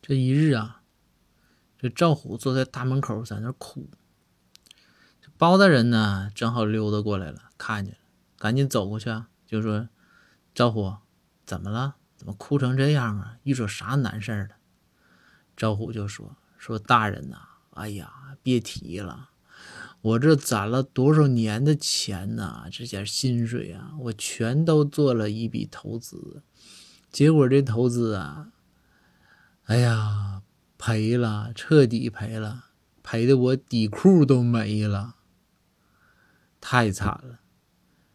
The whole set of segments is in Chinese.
这一日啊，这赵虎坐在大门口在那哭。这包大人呢，正好溜达过来了，看见了，赶紧走过去啊，就说：“赵虎，怎么了？怎么哭成这样啊？遇着啥难事儿了？”赵虎就说：“说大人呐，哎呀，别提了。”我这攒了多少年的钱呐？这点薪水啊，我全都做了一笔投资，结果这投资啊，哎呀，赔了，彻底赔了，赔的我底裤都没了，太惨了。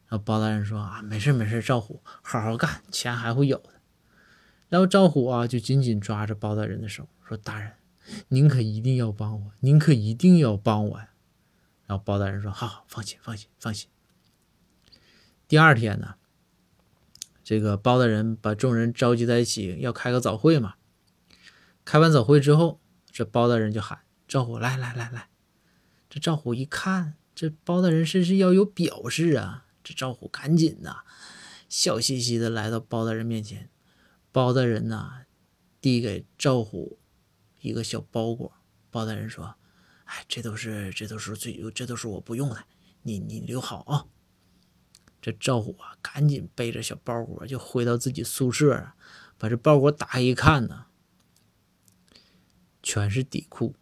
然后包大人说啊，没事没事，赵虎，好好干，钱还会有的。然后赵虎啊，就紧紧抓着包大人的手，说：“大人，您可一定要帮我，您可一定要帮我呀！”然后包大人说：“好好，放心，放心，放心。”第二天呢，这个包大人把众人召集在一起，要开个早会嘛。开完早会之后，这包大人就喊赵虎：“来来来来！”这赵虎一看，这包大人这是要有表示啊。这赵虎赶紧呐，笑嘻嘻的来到包大人面前。包大人呐，递给赵虎一个小包裹。包大人说。哎，这都是这都是最这都是我不用的，你你留好啊。这赵虎啊，赶紧背着小包裹就回到自己宿舍，把这包裹打开一看呢，全是底裤。